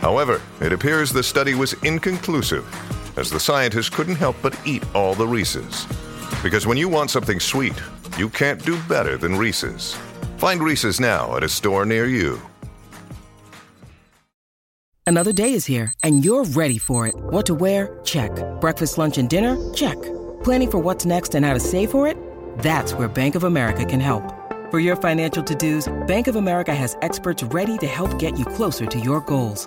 However, it appears the study was inconclusive, as the scientists couldn't help but eat all the Reese's. Because when you want something sweet, you can't do better than Reese's. Find Reese's now at a store near you. Another day is here, and you're ready for it. What to wear? Check. Breakfast, lunch, and dinner? Check. Planning for what's next and how to save for it? That's where Bank of America can help. For your financial to dos, Bank of America has experts ready to help get you closer to your goals.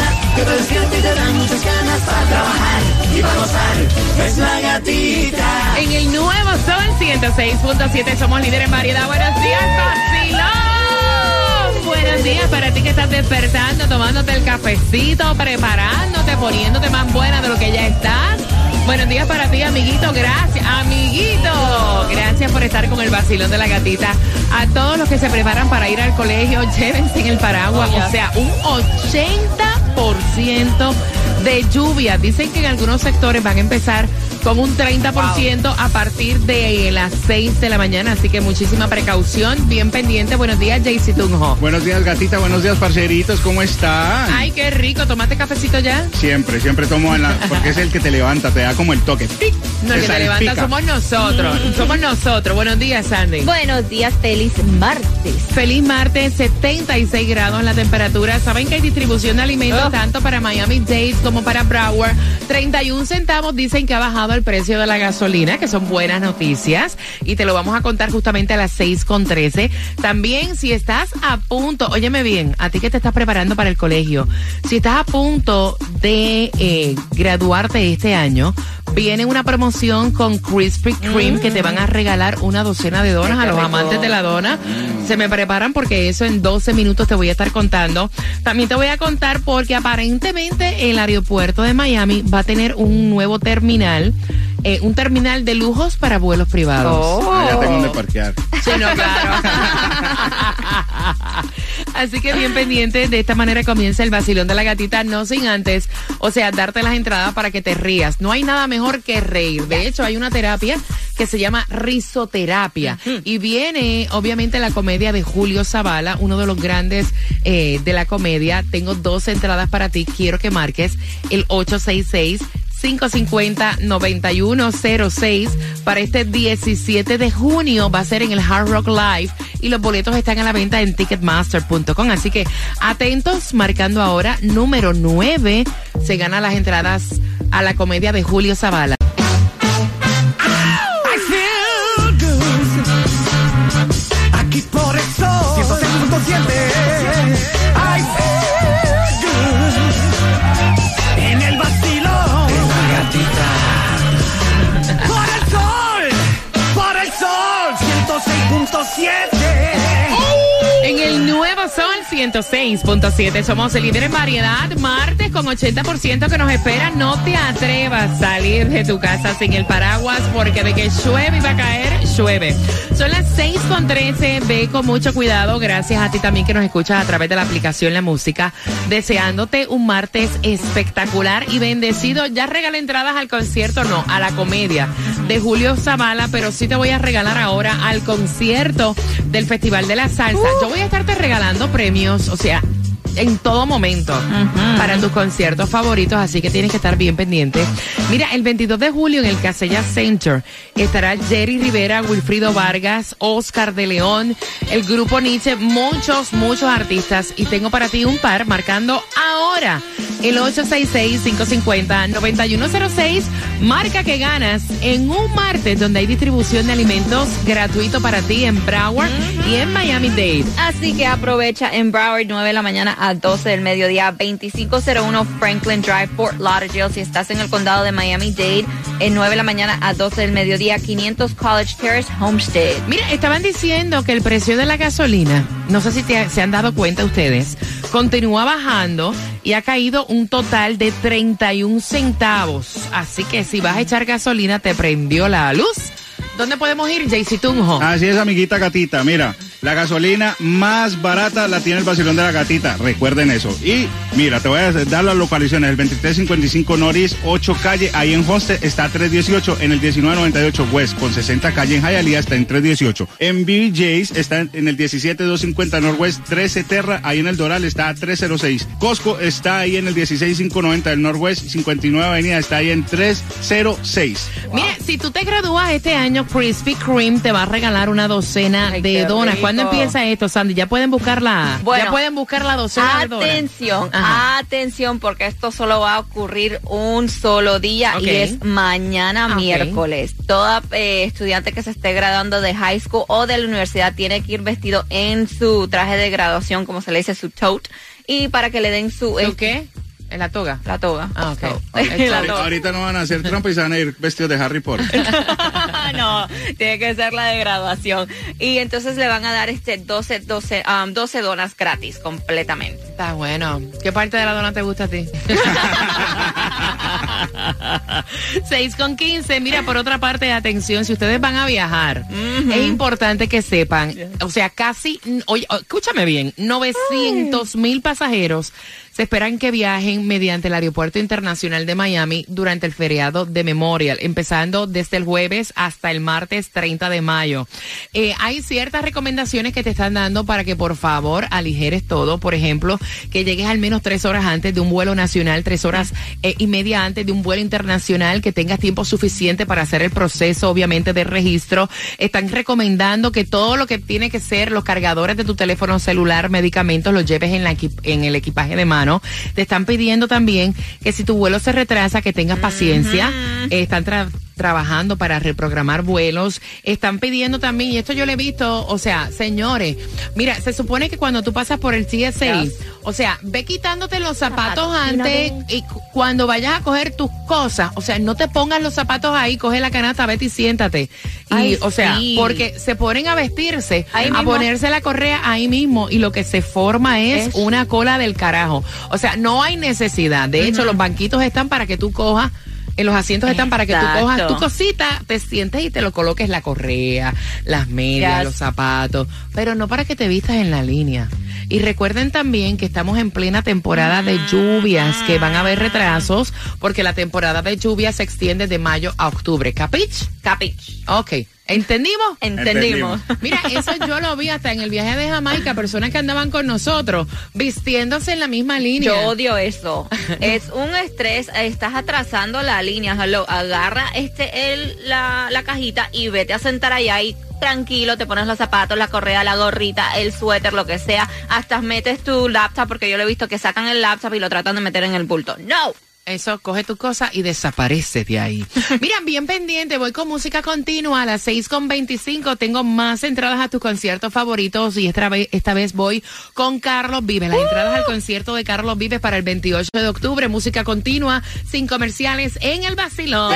que te despierta y te dan muchas ganas para trabajar y para gozar. Es la gatita. En el nuevo Sol 106.7 somos líderes en variedad. Buenos días, vacilón. Buenos días para ti que estás despertando, tomándote el cafecito, preparándote, poniéndote más buena de lo que ya estás. Buenos días para ti, amiguito. Gracias, amiguito. Gracias por estar con el vacilón de la gatita. A todos los que se preparan para ir al colegio, llévense en el paraguas. O sea, un 80% de lluvia. Dicen que en algunos sectores van a empezar con un 30% a partir de las 6 de la mañana. Así que muchísima precaución. Bien pendiente. Buenos días, Jaycee Tunjo. Buenos días, gatita. Buenos días, parceritos. ¿Cómo están? Ay, qué rico. ¿Tomaste cafecito ya? Siempre, siempre tomo en la... Porque es el que te levanta, te da como el toque. ¡Pic! No, el que te levanta somos nosotros. Somos nosotros. Buenos días, Sandy. Buenos días, feliz martes. Feliz martes, 76 grados la temperatura. Saben que hay distribución de alimentos Oh. tanto para Miami-Dade como para Broward. 31 centavos dicen que ha bajado el precio de la gasolina, que son buenas noticias. Y te lo vamos a contar justamente a las 6 con 13. También, si estás a punto, óyeme bien, a ti que te estás preparando para el colegio, si estás a punto de eh, graduarte este año, viene una promoción con Krispy Kreme que te van a regalar una docena de donas a los amantes de la dona. Se me preparan porque eso en 12 minutos te voy a estar contando. También te voy a contar porque aparentemente el aeropuerto de Miami va a tener un nuevo terminal, eh, un terminal de lujos para vuelos privados. Ah, ya tengo donde parquear. Sí, no, claro. Así que bien pendiente, de esta manera comienza el vacilón de la gatita, no sin antes, o sea, darte las entradas para que te rías. No hay nada mejor que reír. De hecho, hay una terapia que se llama risoterapia y viene, obviamente, la comedia de Julio Zavala, uno de los grandes eh, de la comedia. Tengo dos entradas para ti. Quiero que marques el 866 550-9106 para este 17 de junio. Va a ser en el Hard Rock Live y los boletos están a la venta en ticketmaster.com. Así que atentos, marcando ahora número 9. Se gana las entradas a la comedia de Julio Zavala. 106.7 somos el líder en variedad. Martes con 80% que nos espera. No te atrevas a salir de tu casa sin el paraguas porque de que llueve y va a caer, llueve. Son las 6 con 13. Ve con mucho cuidado. Gracias a ti también que nos escuchas a través de la aplicación La Música. Deseándote un martes espectacular y bendecido. Ya regalé entradas al concierto, no, a la comedia de Julio Zavala, pero sí te voy a regalar ahora al concierto del Festival de la Salsa. Yo voy a estarte regalando premios, o sea, en todo momento para tus conciertos favoritos, así que tienes que estar bien pendiente. Mira, el 22 de julio en el Casella Center estará Jerry Rivera, Wilfrido Vargas, Oscar de León, el grupo Nietzsche, muchos, muchos artistas. Y tengo para ti un par marcando ahora el 866-550-9106. Marca que ganas en un martes donde hay distribución de alimentos gratuito para ti en Broward y en Miami-Dade. Así que aprovecha en Broward 9 de la mañana a 12 del mediodía, 2501 Franklin Drive, Fort Lauderdale. Si estás en el condado de Miami-Dade, en 9 de la mañana a 12 del mediodía, 500 College Terrace, Homestead. Mira, estaban diciendo que el precio de la gasolina, no sé si te- se han dado cuenta ustedes, continúa bajando y ha caído un total de 31 centavos. Así que si vas a echar gasolina, te prendió la luz. ¿Dónde podemos ir, Jaycee Tunjo? Así es, amiguita gatita. Mira, la gasolina más barata la tiene el vacilón de la gatita. Recuerden eso. Y mira, te voy a dar las localizaciones. El 2355 Norris, 8 calle. Ahí en Hostel está 318. En el 1998 West, con 60 calle en Hialeah está en 318. En BJ's está en el 17250 Northwest, 13 Terra. Ahí en el Doral está a 306. Costco está ahí en el 16590 del Northwest. 59 Avenida está ahí en 306. Mira, si tú te gradúas este año, Krispy Kreme te va a regalar una docena Ay, de donas. rico. ¿Cuándo empieza esto, Sandy? Ya pueden buscar la, Bueno, ya pueden buscar la docena. Atención, atención, porque esto solo va a ocurrir un solo día y es mañana miércoles. Toda eh, estudiante que se esté graduando de high school o de la universidad tiene que ir vestido en su traje de graduación, como se le dice, su tote, y para que le den su... ¿Tú qué? ¿En la toga? La toga. Ah, ok. So, Ok, la sorry. Ahorita, toga. ahorita no van a hacer trampa y se van a ir vestidos de Harry Potter. no, tiene que ser la de graduación. Y entonces le van a dar este 12, 12, um, 12 donas gratis completamente. Está bueno. ¿Qué parte de la dona te gusta a ti? 6 con 15. Mira, por otra parte, atención, si ustedes van a viajar, es importante que sepan, o sea, casi, oye, escúchame bien, 900 mil pasajeros se esperan que viajen mediante el Aeropuerto Internacional de Miami durante el feriado de Memorial, empezando desde el jueves hasta el martes 30 de mayo. Eh, hay ciertas recomendaciones que te están dando para que por favor aligeres todo. Por ejemplo, que llegues al menos tres horas antes de un vuelo nacional, tres horas eh, y media antes de un vuelo internacional, que tengas tiempo suficiente para hacer el proceso, obviamente, de registro. Están recomendando que todo lo que tiene que ser los cargadores de tu teléfono celular, medicamentos, los lleves en, en el equipaje de mano. Te están pidiendo también que si tu vuelo se retrasa, que tengas paciencia. Eh, están tra- trabajando para reprogramar vuelos. Están pidiendo también, y esto yo lo he visto, o sea, señores, mira, se supone que cuando tú pasas por el TSA, Yes. o sea, ve quitándote los zapatos antes y cu- cuando vayas a coger tus cosas, o sea, no te pongas los zapatos ahí, coge la canasta, vete y siéntate. Y, Ay, o sea, sí. porque se ponen a vestirse, Ahí a mismo. ponerse la correa ahí mismo y lo que se forma es, Es- una cola del carajo. O sea, no hay necesidad. De hecho, los banquitos están para que tú cojas en los asientos están para que tú cojas tu cosita, te sientes y te lo coloques la correa, las medias, Yes. los zapatos, pero no para que te vistas en la línea. Y recuerden también que estamos en plena temporada de lluvias, que van a haber retrasos, porque la temporada de lluvias se extiende de mayo a octubre. ¿Capich? Capich. Ok. ¿Entendimos? Entendimos. Mira, eso yo lo vi hasta en el viaje de Jamaica, personas que andaban con nosotros, vistiéndose en la misma línea. Yo odio eso. es un estrés. Estás atrasando la línea. Hello, agarra este el, la, la cajita y vete a sentar allá y tranquilo, te pones los zapatos, la correa, la gorrita, el suéter, lo que sea. Hasta metes tu laptop, porque yo lo he visto que sacan el laptop y lo tratan de meter en el bulto. No. Eso, coge tu cosa y desaparece de ahí. Mira, bien pendiente, voy con música continua a las 6 con 25. Tengo más entradas a tus conciertos favoritos y esta vez, esta vez voy con Carlos Vives. Las entradas al concierto de Carlos Vives para el 28 de octubre. Música continua, sin comerciales en el vacilón.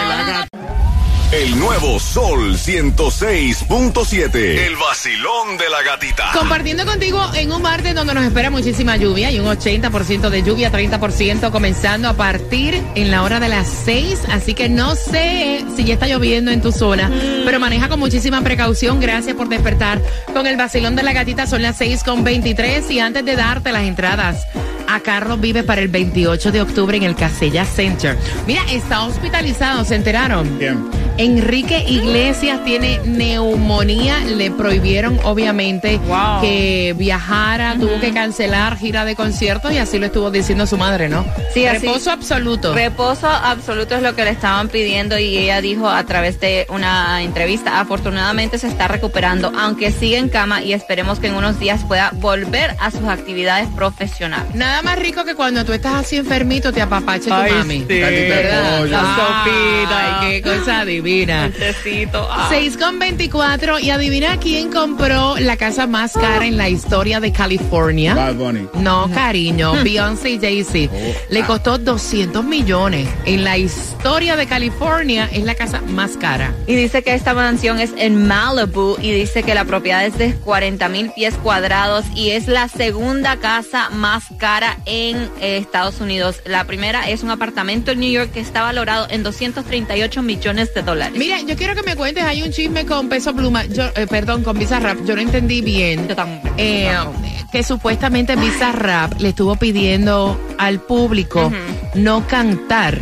El nuevo Sol 106.7. El vacilón de la gatita. Compartiendo contigo en un martes donde nos espera muchísima lluvia y un 80% de lluvia, 30% comenzando a partir en la hora de las 6. Así que no sé si ya está lloviendo en tu zona, pero maneja con muchísima precaución. Gracias por despertar con el vacilón de la gatita. Son las 6 con 23 y antes de darte las entradas a Carlos Vives para el 28 de octubre en el Casella Center. Mira, está hospitalizado, ¿se enteraron? Bien. Enrique Iglesias tiene neumonía, le prohibieron obviamente Wow. que viajara, tuvo que cancelar gira de conciertos y así lo estuvo diciendo su madre, ¿no? Sí, así. Reposo absoluto. Reposo absoluto es lo que le estaban pidiendo y ella dijo a través de una entrevista, afortunadamente se está recuperando, aunque sigue en cama y esperemos que en unos días pueda volver a sus actividades profesionales. Nada más rico que cuando tú estás así enfermito te apapache tu Ay, mami. sí. ¿Verdad? La sopita. Ay, qué cosa divina. Necesito. ah. 6 con 24 y adivina quién compró la casa más cara en la historia de California. Bad Bunny. No, cariño, Beyoncé y Jay-Z. Oh, Le ah. costó 200 millones. En la historia de California es la casa más cara. Y dice que esta mansión es en Malibu y dice que la propiedad es de 40 mil pies cuadrados y es la segunda casa más cara en eh, Estados Unidos. La primera es un apartamento en New York que está valorado en 238 millones de dólares. Mira, yo quiero que me cuentes, hay un chisme con Peso Pluma, yo, eh, perdón, con Visa Rap, yo no entendí bien. Yo tampoco. Eh, que supuestamente Visa Rap le estuvo pidiendo al público no cantar.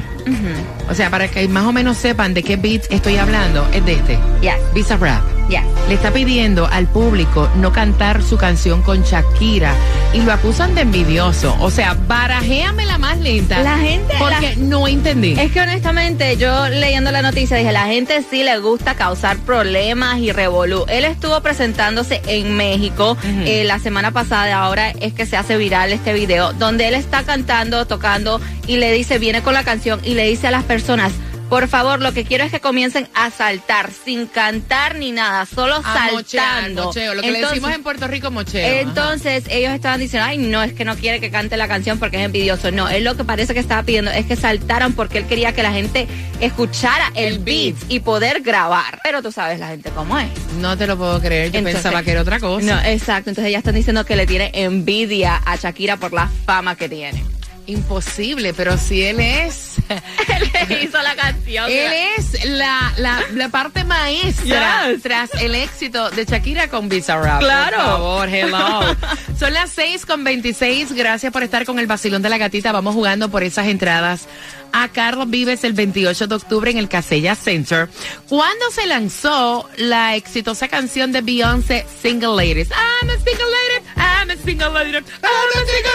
O sea, para que más o menos sepan de qué beats estoy hablando, es de este. Yes, Visa Rap. Yes. Le está pidiendo al público no cantar su canción con Shakira y lo acusan de envidioso. O sea, barajéame la más lenta. La gente- Porque la- no entendí. Es que honestamente yo leyendo la noticia dije, la gente sí le gusta causar problemas y revolú. Él estuvo presentándose en México eh, la semana pasada, ahora es que se hace viral este video, donde él está cantando, tocando y le dice, viene con la canción y le dice a las personas, por favor, lo que quiero es que comiencen a saltar, sin cantar ni nada, solo A mochear, saltando. mocheo, lo que le decimos en Puerto Rico mocheo. ajá. entonces ellos estaban diciendo, ay, no, es que no quiere que cante la canción porque es envidioso. No, él lo que parece que estaba pidiendo es que saltaran porque él quería que la gente escuchara el, El beat beat. y poder grabar. Pero tú sabes la gente cómo es. No te lo puedo creer, yo Entonces- pensaba que era otra cosa. No, exacto. Entonces ya están diciendo que le tiene envidia a Shakira por la fama que tiene. Imposible, pero si él es... él hizo la canción. Él es la, la, la parte maestra Yes. tras el éxito de Shakira con Bizarrap. Claro. Por favor, hello. Son las 6 con 26. Gracias por estar con el vacilón de la gatita. Vamos jugando por esas entradas a Carlos Vives el 28 de octubre en el Casella Center. ¿Cuándo se lanzó la exitosa canción de Beyoncé, Single Ladies? I'm a single lady, I'm a single lady, I'm a single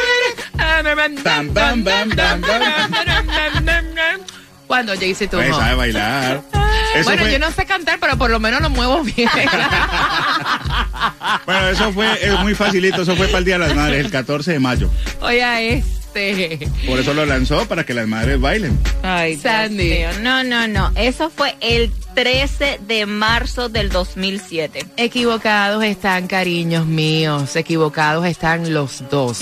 lady. Cuando Jay-Z tuvo. Pues sabe bailar. Eso Bueno, fue- yo no sé cantar, pero por lo menos lo muevo bien. Bueno, eso fue es muy facilito. Eso fue para el Día de las Madres, el 14 de mayo. Oye, este. Por eso lo lanzó, para que las madres bailen. Ay, Dios Sandy. mío. No, no, no. Eso fue el 13 de marzo del 2007. Equivocados están, cariños míos. Equivocados están los dos.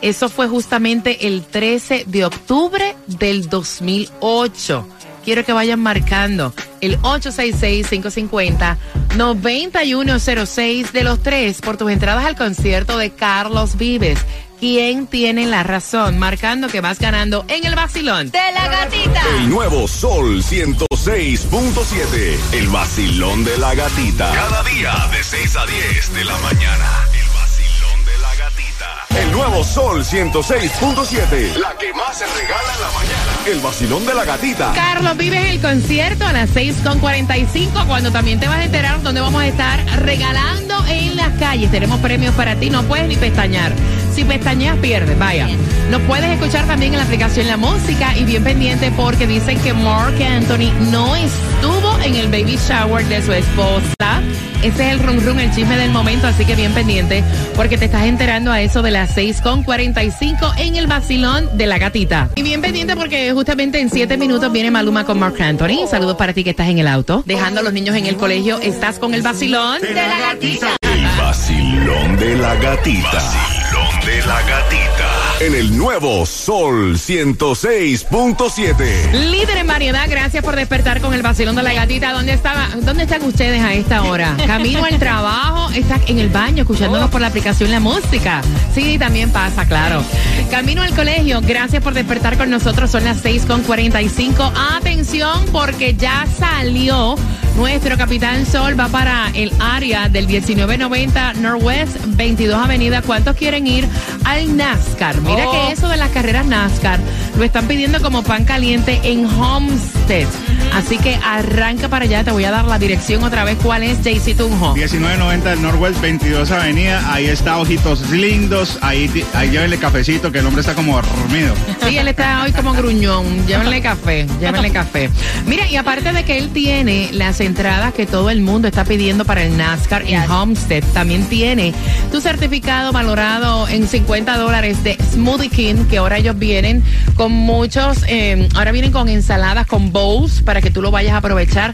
Eso fue justamente el 13 de octubre del 2008. Quiero que vayan marcando el 866-550-9106 de los tres por tus entradas al concierto de Carlos Vives. ¿Quién tiene la razón? Marcando que vas ganando en el vacilón. De la gatita. El nuevo Sol 106.7. El vacilón de la gatita. Cada día de 6 a 10 de la mañana. El vacilón de la gatita. El nuevo Sol 106.7. La que más se regala en la mañana. El vacilón de la gatita. Carlos Vives el concierto a las 6.45 cuando también te vas a enterar dónde vamos a estar regalando en las calles. Tenemos premios para ti, no puedes ni pestañear. Si pestañeas, pierdes, vaya. Nos puedes escuchar también en la aplicación La Música y bien pendiente porque dicen que Mark Anthony no estuvo en el baby shower de su esposa. Ese es el rum rum, el chisme del momento, así que bien pendiente porque te estás enterando a eso de las 6.45 en el vacilón de la gatita. Y bien pendiente porque justamente en 7 minutos viene Maluma con Mark Anthony. Saludos para ti que estás en el auto, dejando a los niños en el colegio. Estás con el vacilón de la gatita. El vacilón de la gatita. De la gatita. En el nuevo Sol 106.7. Líder en variedad, gracias por despertar con el vacilón de la gatita. ¿Dónde estaba, dónde están ustedes a esta hora? Camino al trabajo, estás en el baño escuchándonos por la aplicación La Música. Sí, también pasa, claro. Camino al colegio, gracias por despertar con nosotros. Son las 6 con 45. Atención, porque ya salió Nuestro Capitán Sol va para el área del 1990 Northwest 22 Avenida. ¿Cuántos quieren ir al NASCAR? Mira Oh. que eso de las carreras NASCAR lo están pidiendo como pan caliente en Homestead. Así que arranca para allá. Te voy a dar la dirección otra vez. ¿Cuál es, JC Tunjo? 1990 del Northwest 22 Avenida, ahí está Ojitos Lindos, ahí, ahí llévenle cafecito, que el hombre está como dormido. Sí, él está hoy como gruñón. Llévenle café, llévenle café. Mira, y aparte de que él tiene las entradas que todo el mundo está pidiendo para el NASCAR en Homestead, también tiene tu certificado valorado en 50 dólares de Smoothie King, que ahora ellos vienen con muchos, eh, ahora vienen con ensaladas con bowls para que tú lo vayas a aprovechar.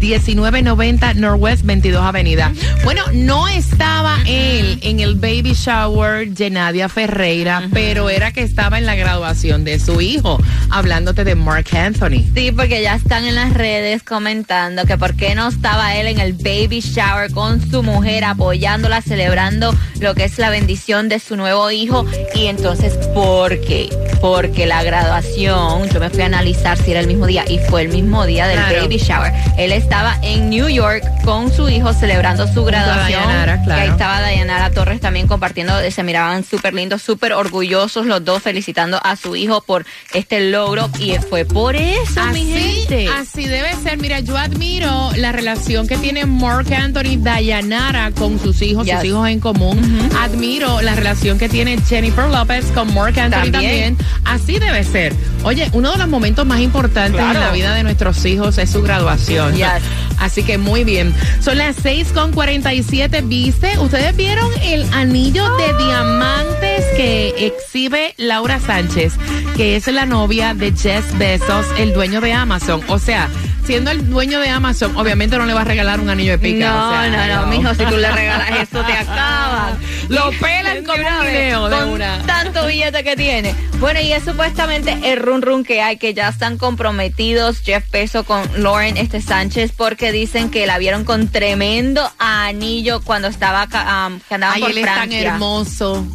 1990 Northwest 22 Avenida. Bueno, no estaba él en el baby shower de Nadia Ferreira, pero era que estaba en la graduación de su hijo, hablándote de Mark Anthony. Sí, porque ya están en las redes comentando que por qué no estaba él en el baby shower con su mujer apoyándola, celebrando lo que es la bendición de su nuevo hijo. Y entonces, ¿por qué? Porque la graduación, yo me fui a analizar si era el mismo día y fue el mismo día del Claro. baby shower. Él estaba en New York con su hijo celebrando su graduación. Dayanara, claro. Que ahí estaba Dayanara Torres también compartiendo, se miraban súper lindos, súper orgullosos los dos felicitando a su hijo por este logro y fue por eso, mi gente. así debe ser. Mira, yo admiro la relación que tiene Mark Anthony Dayanara con sus hijos, Yes. sus hijos en común. Admiro la relación que tiene Jennifer López con Mark Anthony también. También. Así debe ser. Oye, uno de los momentos más importantes en Claro. la vida de nuestros hijos es su graduación. Yes. Así que muy bien. Son las 6 con 47, ¿viste? ¿Ustedes vieron el anillo de diamantes que exhibe Laura Sánchez, que es la novia de Jeff Bezos, el dueño de Amazon? O sea, siendo el dueño de Amazon, obviamente no le va a regalar un anillo de pica. No, o sea, no, no, mijo, si tú le regalas eso te acaban. Lo pelan una un video de con una. tanto billete que tiene. Bueno, y es supuestamente el run run que hay, que ya están comprometidos Jeff Bezos con Lauren este Sánchez porque dicen que la vieron con tremendo anillo cuando estaba um, que andaba Ay, por él es tan Francia. hermoso.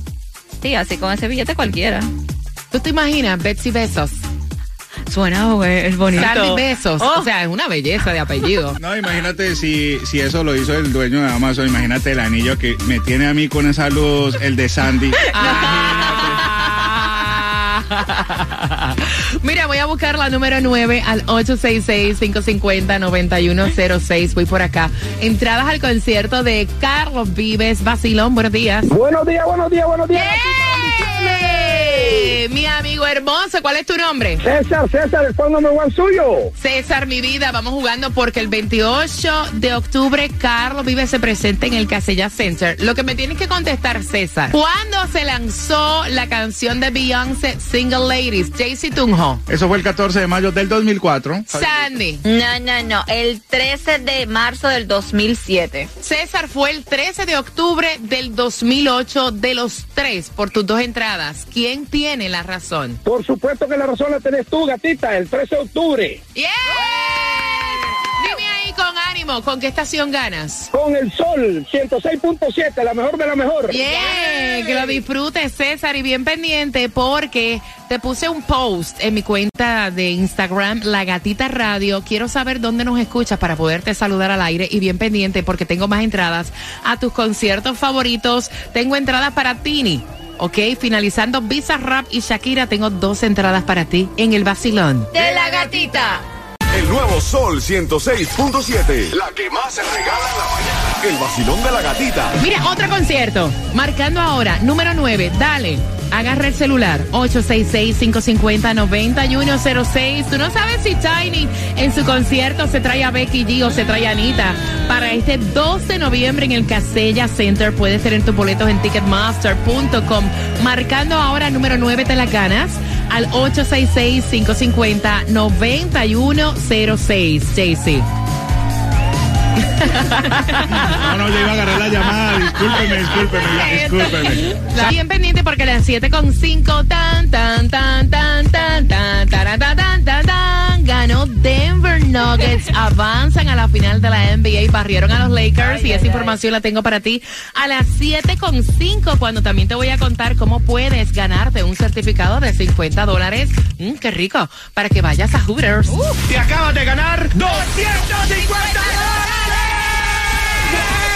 Sí, así con ese billete cualquiera. ¿Tú te imaginas, Betsy Besos? Suena, güey, es bonito. Sandy Besos. Oh. O sea, es una belleza de apellido. No, imagínate si, si eso lo hizo el dueño de Amazon, imagínate el anillo que me tiene a mí con esa luz, el de Sandy. Ah. Mira, voy a buscar la número 9 al 866-550-9106. Voy por acá. Entradas al concierto de Carlos Vives. Basilón, buenos días. Buenos días, buenos días, buenos días. ¡Eh! Mi amigo hermoso, ¿cuál es tu nombre? César, César, el fondo number one suyo. César, mi vida, vamos jugando porque el 28 de octubre Carlos Vives se presenta en el Casella Center. Lo que me tienes que contestar, César, ¿cuándo se lanzó la canción de Beyoncé Single Ladies? JC Tunjo. Eso fue el 14 de mayo del 2004. Sandy. No, no, no. El 13 de marzo del 2007. César fue el 13 de octubre del 2008 de los tres por tus dos entradas. ¿Quién tiene la razón? Por supuesto que la razón la tenés tú, gatita, el 13 de octubre. ¡Yes! Dime ahí con ánimo, ¿con qué estación ganas? Con el sol, 106.7, la mejor de la mejor. Bien, que lo disfrutes, César, y bien pendiente porque te puse un post en mi cuenta de Instagram, La Gatita Radio. Quiero saber dónde nos escuchas para poderte saludar al aire y bien pendiente porque tengo más entradas a tus conciertos favoritos. Tengo entradas para Tini. Ok, finalizando Visa Rap y Shakira, tengo dos entradas para ti en el Basilón. De la gatita. El nuevo Sol 106.7. La que más se regala en la mañana. El vacilón de la gatita. Mira, otro concierto. Marcando ahora, número 9. Dale. Agarra el celular. 866-550-9106. Tú no sabes si Tiny en su concierto se trae a Becky G o se trae a Anita. Para este 12 de noviembre en el Casella Center puedes tener tus boletos en ticketmaster.com. Marcando ahora, número 9, te la ganas. Al 866-550-9106. JC. No, no, yo iba a agarrar la llamada. Discúlpeme, discúlpeme, ya, discúlpeme. Bien pendiente porque a las 7 con 5 tan tan tan tan tan tan tan tan tan tan tan ganó Denver Nuggets. Avanzan a la final de la NBA y barrieron a los Lakers. y esa información la tengo para ti a las 7.5 cuando también te voy a contar cómo puedes ganarte un certificado de 50 dólares. Mm, qué rico. Para que vayas a Hooters. Te acabas de ganar 250